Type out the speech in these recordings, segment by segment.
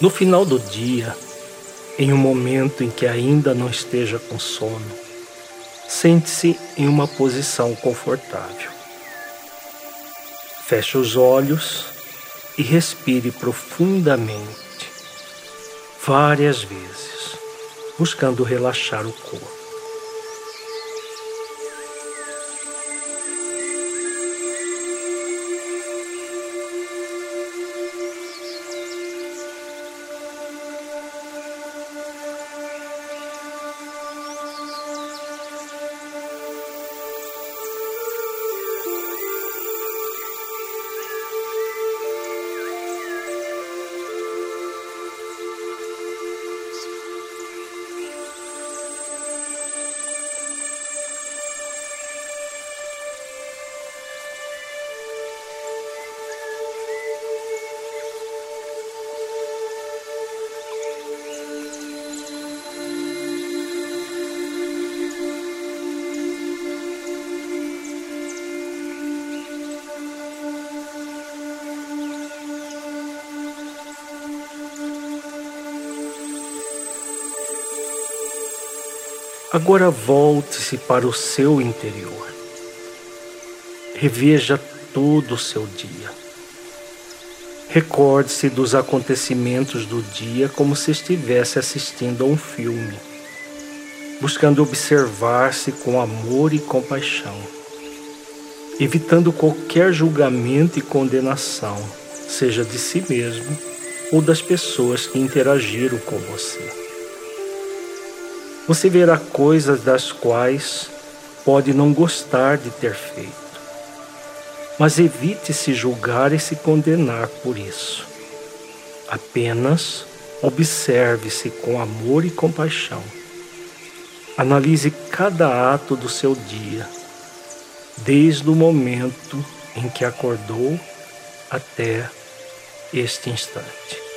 No final do dia, em um momento em que ainda não esteja com sono, sente-se em uma posição confortável. Feche os olhos e respire profundamente, várias vezes, buscando relaxar o corpo. Agora volte-se para o seu interior. Reveja todo o seu dia. Recorde-se dos acontecimentos do dia como se estivesse assistindo a um filme, buscando observar-se com amor e compaixão, evitando qualquer julgamento e condenação, seja de si mesmo ou das pessoas que interagiram com você você verá coisas das quais pode não gostar de ter feito. Mas evite se julgar e se condenar por isso. Apenas observe-se com amor e compaixão. Analise cada ato do seu dia, desde o momento em que acordou até este instante.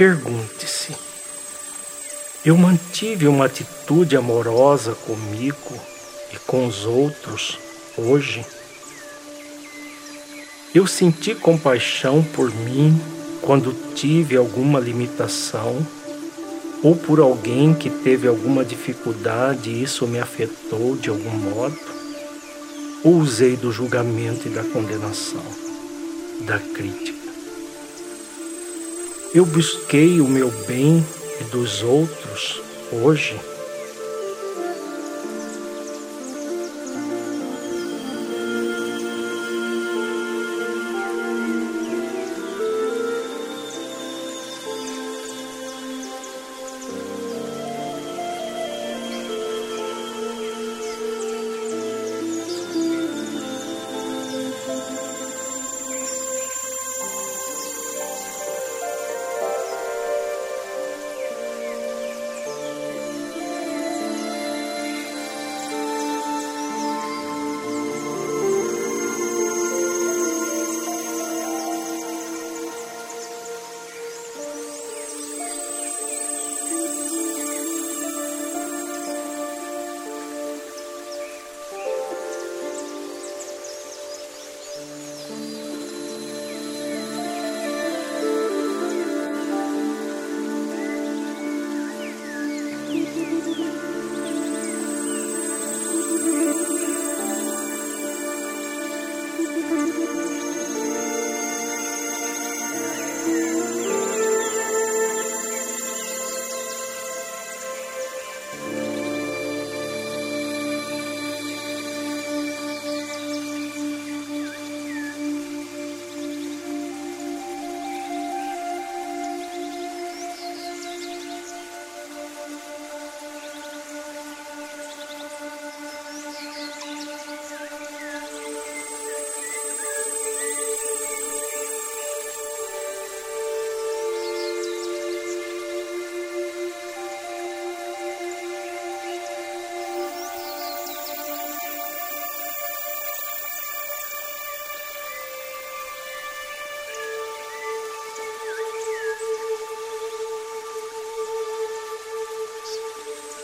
Pergunte-se: eu mantive uma atitude amorosa comigo e com os outros hoje? Eu senti compaixão por mim quando tive alguma limitação ou por alguém que teve alguma dificuldade e isso me afetou de algum modo? Ou usei do julgamento e da condenação, da crítica? Eu busquei o meu bem e dos outros hoje?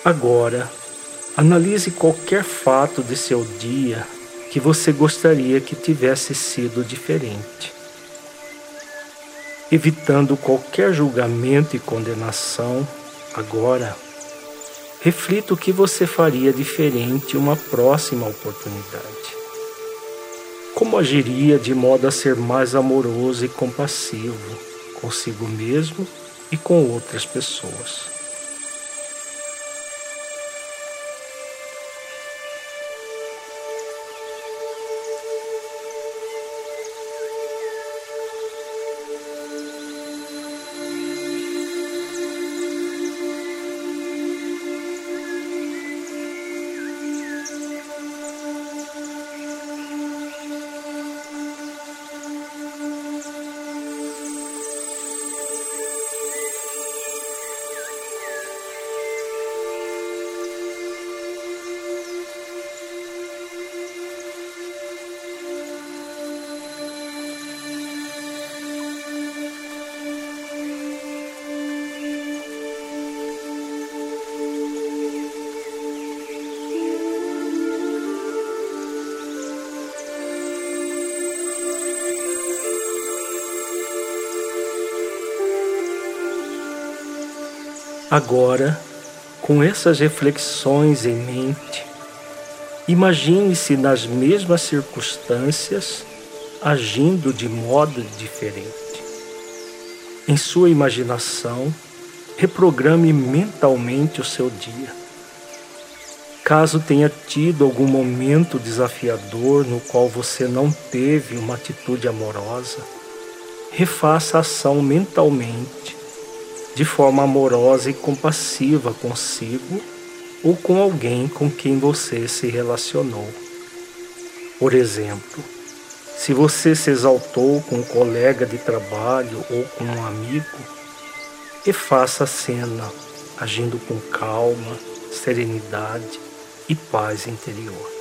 Agora, analise qualquer fato de seu dia que você gostaria que tivesse sido diferente. Evitando qualquer julgamento e condenação, agora, reflita o que você faria diferente uma próxima oportunidade. Como agiria de modo a ser mais amoroso e compassivo consigo mesmo e com outras pessoas. Agora, com essas reflexões em mente, imagine-se nas mesmas circunstâncias agindo de modo diferente. Em sua imaginação, reprograme mentalmente o seu dia. Caso tenha tido algum momento desafiador no qual você não teve uma atitude amorosa, refaça a ação mentalmente de forma amorosa e compassiva consigo ou com alguém com quem você se relacionou. Por exemplo, se você se exaltou com um colega de trabalho ou com um amigo, refaça a cena agindo com calma, serenidade e paz interior.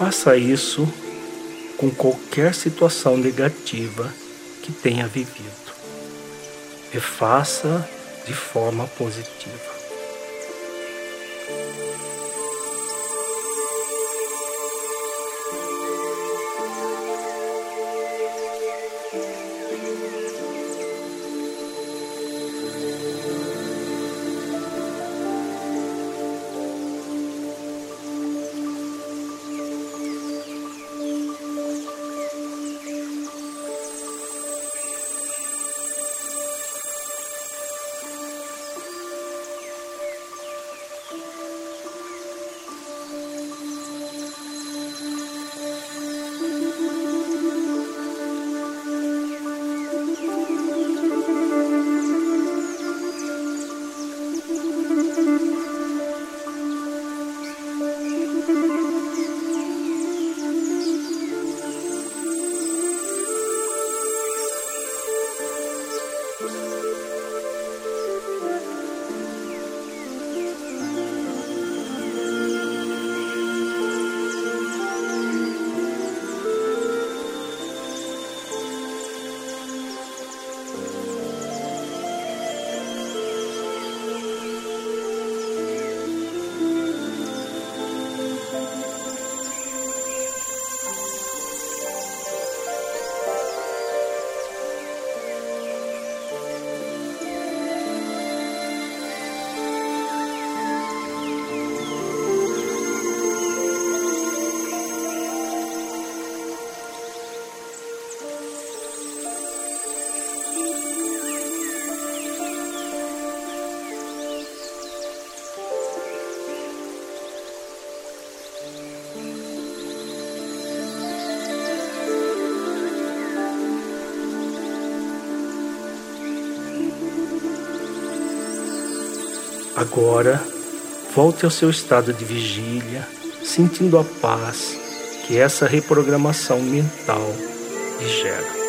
Faça isso com qualquer situação negativa que tenha vivido. E faça de forma positiva. Agora, volte ao seu estado de vigília, sentindo a paz que essa reprogramação mental lhe gera.